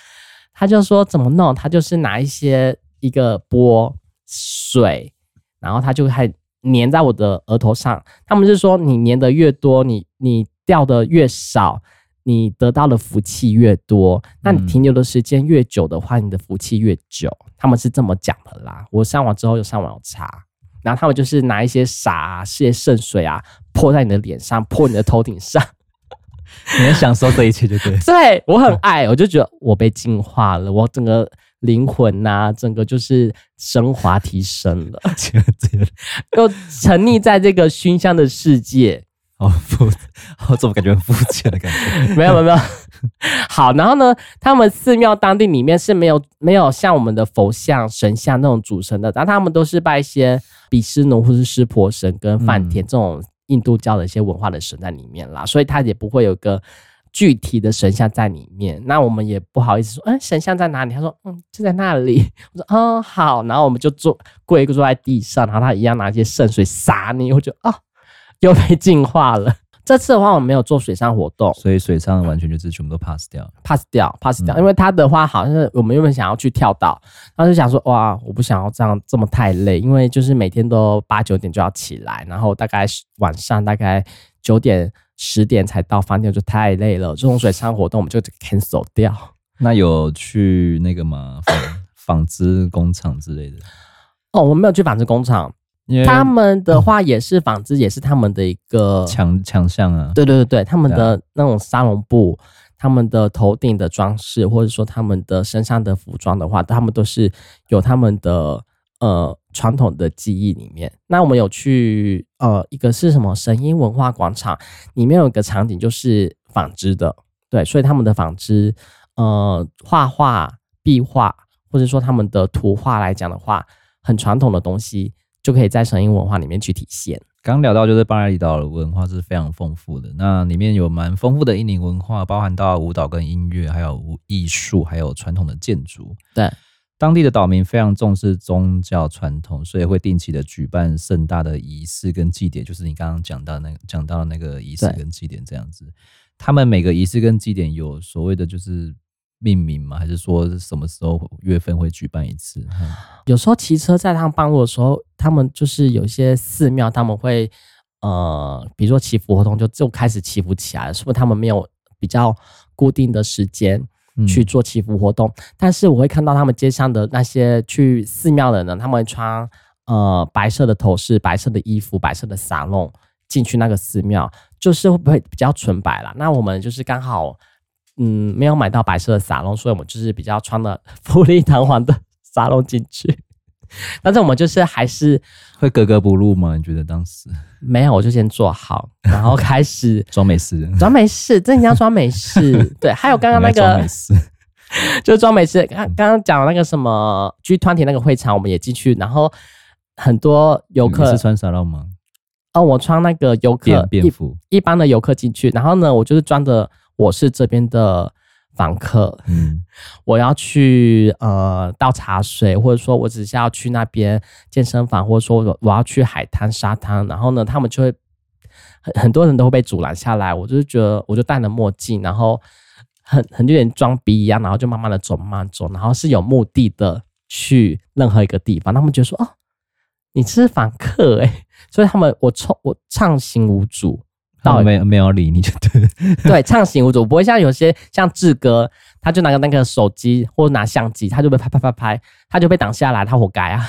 他就说怎么弄？他就是拿一些一个钵水，然后他就还粘在我的额头上。他们是说你粘的越多，你你掉的越少。你得到的福气越多，那你停留的时间越久的话，你的福气越久。他们是这么讲的啦。我上网之后又上网有查，然后他们就是拿一些洒啊，些圣水啊，泼在你的脸上，泼你的头顶上，你能享受这一切就对。对，我很爱，我就觉得我被净化了，我整个灵魂呐、啊，整个就是升华提升了，又沉溺在这个熏香的世界。好肤，我怎么感觉很肤浅的感觉？没有没有没有。好，然后呢，他们寺庙当地里面是没有没有像我们的佛像、神像那种主神的，但他们都是拜一些比湿奴或是湿婆神跟梵天这种印度教的一些文化的神在里面啦，嗯、所以他也不会有个具体的神像在里面。那我们也不好意思说，嗯，神像在哪里？他说，嗯，就在那里。我说，嗯，好，然后我们就坐跪一个坐在地上，然后他一样拿一些圣水洒你，我就哦。又被净化了。这次的话，我们没有做水上活动，所以水上完全就是全部都 pass 掉，pass 掉，pass 掉。因为他的话，好像是我们原本想要去跳岛，他就想说，哇，我不想要这样这么太累，因为就是每天都八九点就要起来，然后大概晚上大概九点十点才到饭店，就太累了。这种水上活动我们就 cancel 掉。那有去那个吗？纺织工厂之类的？哦，我们没有去纺织工厂。他们的话也是纺织，也是他们的一个强强项啊。对对对对，他们的那种纱绒布，他们的头顶的装饰，或者说他们的身上的服装的话，他们都是有他们的呃传统的记忆里面。那我们有去呃一个是什么神鹰文化广场，里面有一个场景就是纺织的，对，所以他们的纺织呃画画壁画或者说他们的图画来讲的话，很传统的东西就可以在神鹰文化里面去体现。刚聊到就是巴厘岛的文化是非常丰富的，那里面有蛮丰富的印尼文化，包含到舞蹈跟音乐，还有艺术，还有传统的建筑。对，当地的岛民非常重视宗教传统，所以会定期的举办盛大的仪式跟祭典，就是你刚刚讲到那个讲到的那个仪式跟祭典这样子。他们每个仪式跟祭典有所谓的就是。命名吗？还是说什么时候月份会举办一次？有时候骑车在他们半路的时候，他们就是有一些寺庙，他们会呃，比如说祈福活动就就开始祈福起来了。是不是他们没有比较固定的时间去做祈福活动？但是我会看到他们街上的那些去寺庙的人，他们穿呃白色的头饰、白色的衣服、白色的纱笼进去那个寺庙，就是会不会比较纯白啦？那我们就是刚好。嗯，没有买到白色的纱笼，所以我们就是比较穿 的富丽堂皇的纱笼进去。但是我们就是还是会格格不入吗？你觉得当时没有？我就先做好，然后开始 装没事，装没事，真的要装没事。对，还有刚刚那个，就是装没事。刚刚讲的那个什么 G 团体那个会场，我们也进去，然后很多游客是穿沙漏吗？哦，我穿那个游客便服，一般的游客进去，然后呢，我就是装的。我是这边的访客，嗯，我要去呃倒茶水，或者说我只是要去那边健身房，或者说我我要去海滩沙滩，然后呢，他们就会很很多人都会被阻拦下来，我就是觉得我就戴了墨镜，然后很 很有点装逼一样，然后就慢慢的走，慢慢走，然后是有目的的去任何一个地方，他们觉得说哦，你是访客诶，所以他们我冲我畅行无阻。到没有没有理你就对 对，畅行无阻，不会像有些像志哥，他就拿个那个手机或者拿相机，他就被拍拍拍拍，他就被挡下来，他活该啊！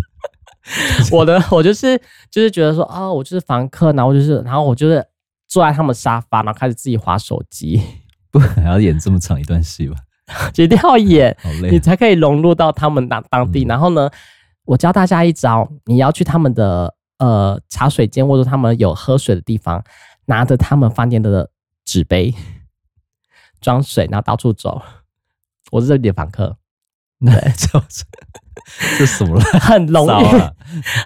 我的我就是就是觉得说啊、哦，我就是房客，然后就是然后我就是坐在他们沙发，然后开始自己划手机，不还要演这么长一段戏吧？一定要演，你才可以融入到他们当当地。嗯、然后呢，我教大家一招，你要去他们的。呃，茶水间或者他们有喝水的地方，拿着他们饭店的纸杯装水，然后到处走。我是这里的房客，对，就是这什么了？很容易，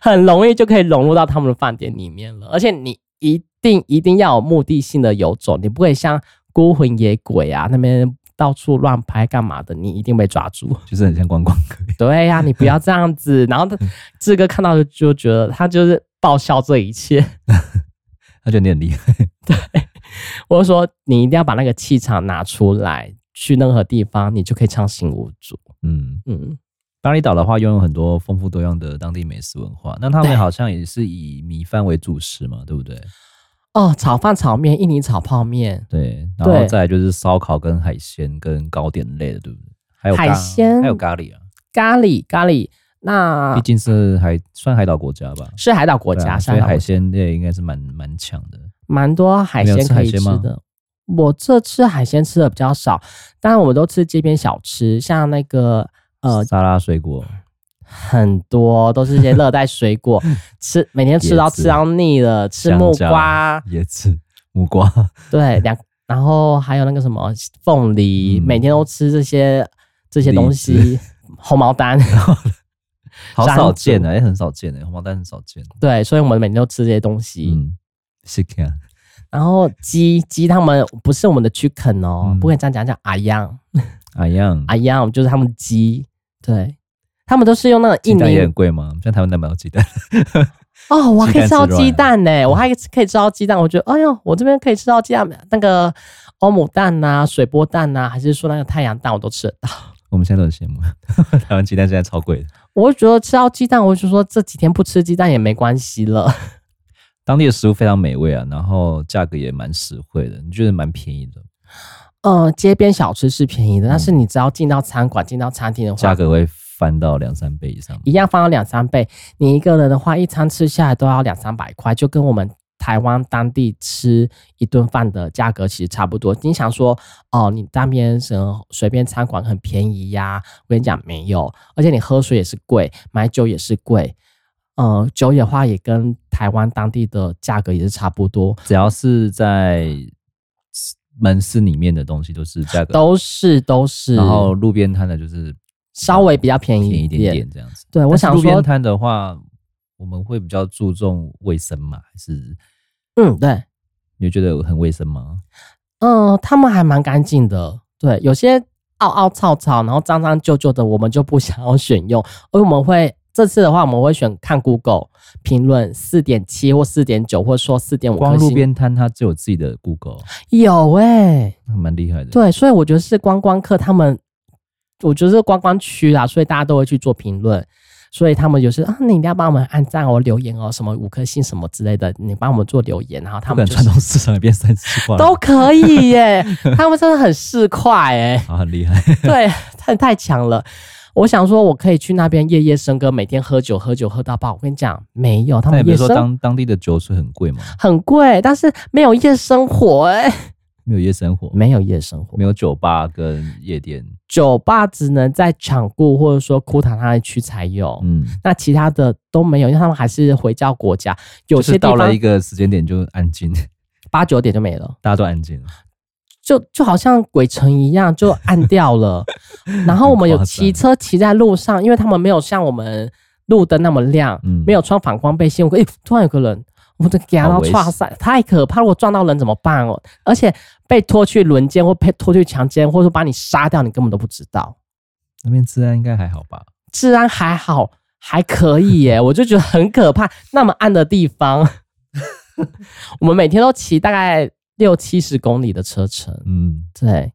很容易就可以融入到他们的饭店里面了。而且你一定一定要有目的性的游走，你不会像孤魂野鬼啊那边。到处乱拍干嘛的？你一定被抓住，就是很像观光客。对呀、啊，你不要这样子。然后他志哥看到就觉得他就是爆笑这一切，他觉得你很厉害。对，我就说你一定要把那个气场拿出来，去任何地方你就可以畅行无阻。嗯嗯，巴厘岛的话拥有很多丰富多样的当地美食文化，那他们好像也是以米饭为主食嘛，对不对？哦，炒饭、炒面、印尼炒泡面，对，然后再来就是烧烤、跟海鲜、跟糕点类的，对不对？还有海鲜，还有咖喱啊，咖喱咖喱。那毕竟是海算海岛国家吧？是海岛国家，所以海鲜类应该是蛮蛮强的，蛮多海鲜可以吃的。我这次海鲜吃的比较少，当然我们都吃街边小吃，像那个呃沙拉水果。很多都是一些热带水果，吃每天吃到吃到腻了，吃木瓜。椰子木瓜，对，两然后还有那个什么凤梨，嗯、每天都吃这些这些东西，红毛丹，好少见的，也很少见的，红毛丹很少见。对，所以我们每天都吃这些东西。嗯，是这样。然后鸡鸡他们不是我们的 chicken 哦，嗯、不可以这样讲，叫阿央，阿央，阿央就是他们鸡，对。他们都是用那个印尼，很贵吗？像台湾那么多鸡蛋哦，我还可以吃到鸡蛋呢，我还可以吃到鸡蛋。我觉得，哎呦，我这边可以吃到鸡蛋，那个欧姆蛋呐、啊、水波蛋呐、啊，还是说那个太阳蛋，我都吃得到。我们现在都很羡慕，台湾鸡蛋现在超贵的。我觉得吃到鸡蛋，我就说这几天不吃鸡蛋也没关系了。当地的食物非常美味啊，然后价格也蛮实惠的，你觉得蛮便宜的？呃，街边小吃是便宜的，嗯、但是你只要进到餐馆、进到餐厅的话，价格会。翻到两三倍以上，一样翻到两三倍。你一个人的话，一餐吃下来都要两三百块，就跟我们台湾当地吃一顿饭的价格其实差不多。你想说哦，你那边什么随便餐馆很便宜呀、啊？我跟你讲没有，而且你喝水也是贵，买酒也是贵。嗯、呃，酒的话也跟台湾当地的价格也是差不多。只要是在门市里面的东西都是价格都是都是，然后路边摊的就是稍微比较便宜一点，点点这样子。对，我想说路边摊的话。我们会比较注重卫生嘛？还是嗯，对，你觉得很卫生吗？嗯，他们还蛮干净的。对，有些凹凹槽槽，然后脏脏旧旧的，我们就不想要选用。而我们会这次的话，我们会选看 Google 评论四点七或四点九，或者说四点五。光路边摊它就有自己的 Google，有哎、欸，蛮厉害的。对，所以我觉得是观光客他们，我觉得是观光区啦，所以大家都会去做评论。所以他们有时啊，你一定要帮我们按赞哦、留言哦，什么五颗星什么之类的，你帮我们做留言，然后他们传统市场里变三十块都可以耶，他们真的很市侩哎，啊，很厉害，对，太太强了。我想说，我可以去那边夜夜笙歌，每天喝酒喝酒喝到爆。我跟你讲，没有，他们夜生说当当地的酒水很贵吗？很贵，但是没有夜生活哎。没有夜生活，没有夜生活，没有酒吧跟夜店。酒吧只能在场顾或者说库塔那区才有，嗯，那其他的都没有，因为他们还是回教国家。有些到了一个时间点就安静，八九点就没了，大家都安静了，就就好像鬼城一样，就暗掉了。然后我们有骑车骑在路上，因为他们没有像我们路灯那么亮，嗯，没有穿反光背心。我诶，突然有个人。我的给到剉赛太可怕！了！我撞到人怎么办哦？而且被拖去轮奸或被拖去强奸，或者说把你杀掉，你根本都不知道。那边治安应该还好吧？治安还好，还可以耶。我就觉得很可怕，那么暗的地方，我们每天都骑大概六七十公里的车程。嗯，对。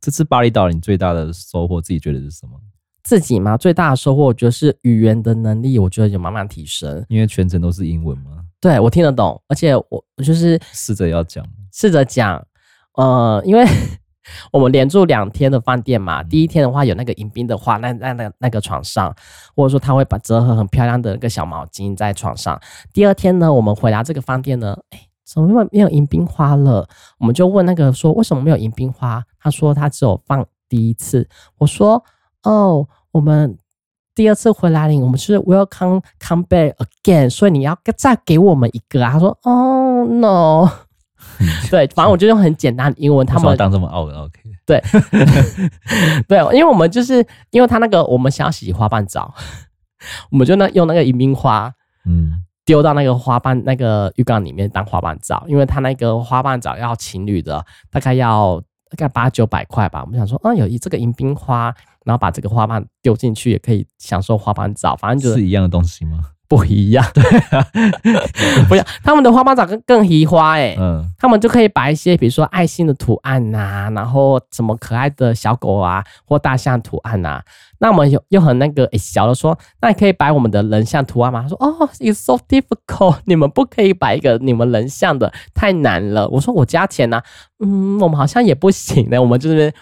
这次巴厘岛你最大的收获，自己觉得是什么？自己嘛，最大的收获，我觉得是语言的能力，我觉得有慢慢提升。因为全程都是英文嘛。对，我听得懂，而且我我就是试着要讲，试着讲。呃，因为 我们连住两天的饭店嘛，第一天的话有那个迎宾的话，那那那那个床上，或者说他会把折合很漂亮的那个小毛巾在床上。第二天呢，我们回来这个饭店呢，哎，怎么没有迎宾花了？我们就问那个说，为什么没有迎宾花？他说他只有放第一次。我说哦，我们。第二次回来领，我们是 welcome come back again，所以你要再给我们一个啊。他说哦、oh, no，对，反正我就用很简单的英文，他们当这么傲的 OK，对，对，因为我们就是因为他那个我们想要洗花瓣澡，我们就那用那个迎宾花，嗯，丢到那个花瓣那个浴缸里面当花瓣澡，因为他那个花瓣澡要情侣的，大概要大概八九百块吧。我们想说，啊，有一这个迎宾花。然后把这个花瓣丢进去，也可以享受花瓣澡，反正就是，是一样的东西吗？不一样，对啊，不一样。他们的花瓣澡更更移花哎、欸，嗯，他们就可以把一些比如说爱心的图案呐、啊，然后什么可爱的小狗啊或大象图案呐、啊，那我们又又很那个、欸、小的说，那你可以摆我们的人像图案吗？他说哦，it's so difficult，你们不可以摆一个你们人像的，太难了。我说我加钱呐、啊，嗯，我们好像也不行呢，我们就是。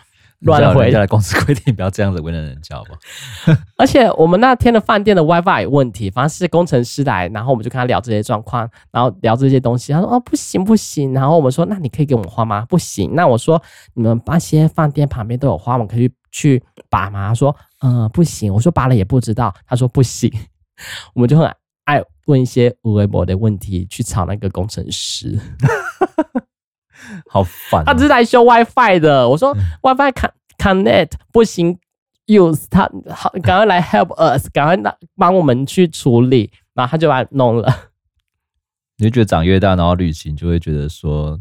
乱回家的，公司规定不要这样子为难人家吧。而且我们那天的饭店的 WiFi 有问题，反正是工程师来，然后我们就跟他聊这些状况，然后聊这些东西。他说：“哦，不行不行。”然后我们说：“那你可以给我们花吗？”不行。那我说：“你们那些饭店旁边都有花，我们可以去拔吗？”他说：“嗯，不行。”我说：“拔了也不知道。”他说：“不行。”我们就很爱问一些无微博的问题去吵那个工程师。好烦、喔！他只是来修 WiFi 的。我说 WiFi con connect 不行，use 他好，赶快来 help us，赶快来帮我们去处理。然后他就来弄了。你就觉得长越大，然后旅行就会觉得说，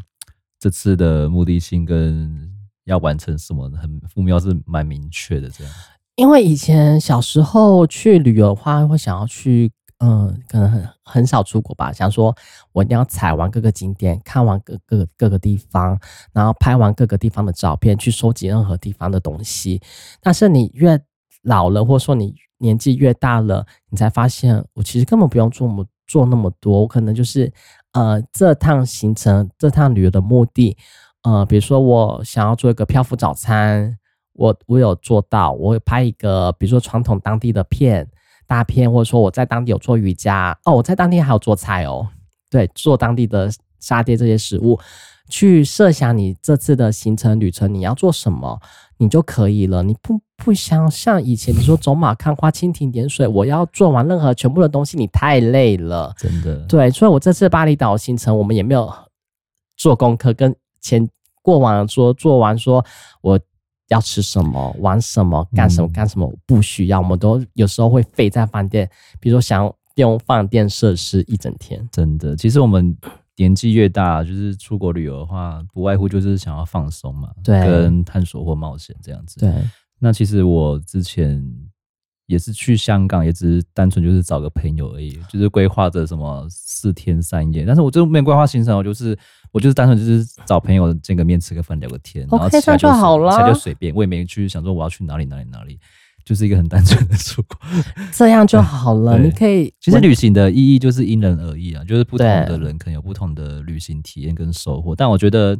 这次的目的性跟要完成什么很目标是蛮明确的。这样，因为以前小时候去旅游的话，会想要去。嗯，可能很很少出国吧。想说，我一定要踩完各个景点，看完各各各个地方，然后拍完各个地方的照片，去收集任何地方的东西。但是你越老了，或者说你年纪越大了，你才发现，我其实根本不用做么做那么多。我可能就是，呃，这趟行程，这趟旅游的目的，呃，比如说我想要做一个漂浮早餐，我我有做到，我会拍一个，比如说传统当地的片。大片，或者说我在当地有做瑜伽哦，我在当地还有做菜哦，对，做当地的沙爹这些食物，去设想你这次的行程旅程你要做什么，你就可以了。你不不想像以前你说走马看花、蜻蜓点水，我要做完任何全部的东西，你太累了，真的。对，所以我这次巴厘岛行程我们也没有做功课，跟前过往说做完说我。要吃什么，玩什么，干什么，干什么，不需要。我们都有时候会废在饭店，比如说想用饭店设施一整天。真的，其实我们年纪越大，就是出国旅游的话，不外乎就是想要放松嘛，对，跟探索或冒险这样子。对。那其实我之前也是去香港，也只是单纯就是找个朋友而已，就是规划着什么四天三夜，但是我就没有规划行程，我就是。我就是单纯就是找朋友见个面，吃个饭，聊个天，然后其他就好了，就随便，我也没去想说我要去哪里哪里哪里，就是一个很单纯的出国，这样就好了。你可以，其实旅行的意义就是因人而异啊，就是不同的人可能有不同的旅行体验跟收获，但我觉得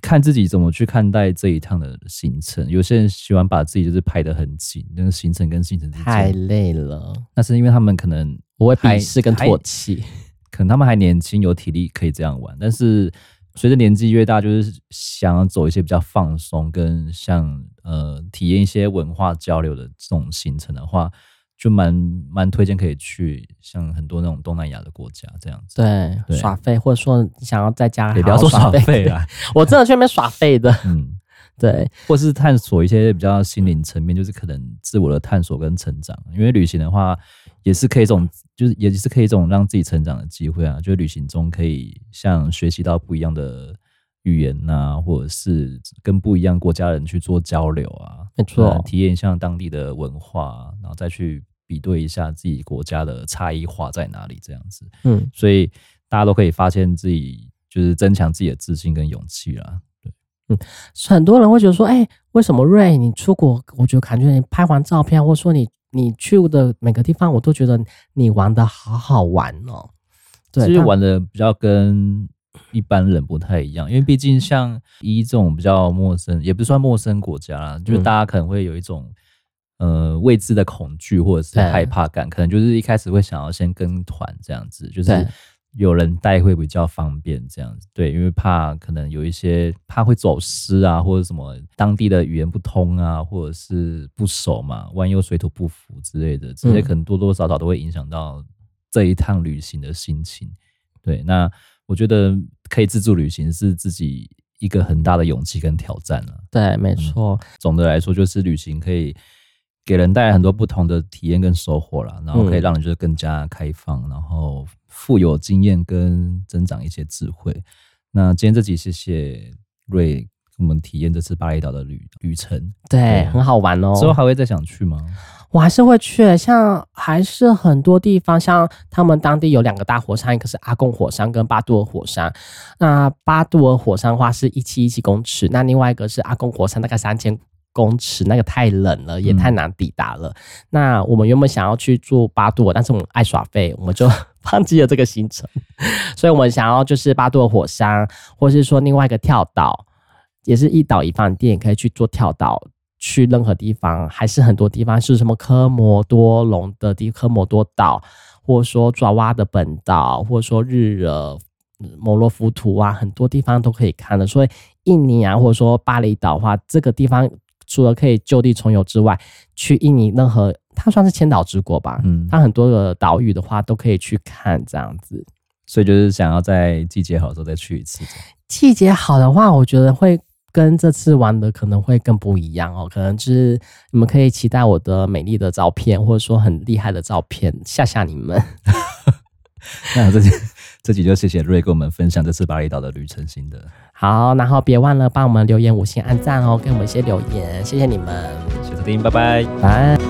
看自己怎么去看待这一趟的行程。有些人喜欢把自己就是排的很紧，那个行程跟行程太累了，那是因为他们可能不会鄙视跟唾弃。可能他们还年轻，有体力可以这样玩，但是随着年纪越大，就是想要走一些比较放松，跟像呃体验一些文化交流的这种行程的话，就蛮蛮推荐可以去像很多那种东南亚的国家这样子。对，对耍废，或者说想要在家好好，也不要说耍废啊，我真的去那边耍废的。嗯。对，或是探索一些比较心灵层面，就是可能自我的探索跟成长。因为旅行的话，也是可以一种，就是也是可以一种让自己成长的机会啊。就是旅行中可以像学习到不一样的语言呐、啊，或者是跟不一样国家人去做交流啊，没错，体验一下当地的文化，然后再去比对一下自己国家的差异化在哪里，这样子。嗯，所以大家都可以发现自己就是增强自己的自信跟勇气啦。嗯，很多人会觉得说，哎、欸，为什么瑞你出国，我觉得感觉你拍完照片，或者说你你去的每个地方，我都觉得你玩的好好玩哦。对，其实玩的比较跟一般人不太一样，因为毕竟像一这种比较陌生，也不算陌生国家啦，就是大家可能会有一种呃未知的恐惧或者是害怕感，可能就是一开始会想要先跟团这样子，就是。有人带会比较方便，这样子对，因为怕可能有一些怕会走失啊，或者什么当地的语言不通啊，或者是不熟嘛，万一又水土不服之类的，这些可能多多少少都会影响到这一趟旅行的心情。对，那我觉得可以自助旅行是自己一个很大的勇气跟挑战了。对，没错。嗯，总的来说，就是旅行可以给人带来很多不同的体验跟收获啦，然后可以让人觉得更加开放，然后。富有经验跟增长一些智慧。那今天这集谢谢瑞，我们体验这次巴厘岛的旅旅程，对，对，很好玩哦。之后还会再想去吗？我还是会去，像还是很多地方，像他们当地有两个大火山，一个是阿贡火山跟巴杜尔火山。那巴杜尔火山的话是一七一七公尺，那另外一个是阿贡火山，大概三千。公尺那个太冷了，也太难抵达了。嗯、那我们原本想要去住巴杜尔，但是我们爱耍废，我们就 放弃了这个行程。所以我们想要就是巴杜尔火山，或是说另外一个跳岛，也是一岛一饭店，可以去做跳岛，去任何地方，还是很多地方是什么科摩多龙的地科摩多岛，或者说爪哇的本岛，或者说日惹摩洛浮图啊，很多地方都可以看的。所以印尼啊，或者说巴厘岛的话，这个地方。除了可以就地重游之外，去印尼任何它算是千岛之国吧，嗯，它很多的岛屿的话都可以去看这样子，所以就是想要在季节好的时候再去一次。季节好的话，我觉得会跟这次玩的可能会更不一样哦，可能就是你们可以期待我的美丽的照片，或者说很厉害的照片吓吓你们。那这集这集就谢谢瑞跟我们分享这次巴厘岛的旅程心得。好，然后别忘了帮我们留言五星按赞哦，给我们一些留言，谢谢你们，谢谢收听，拜拜，拜。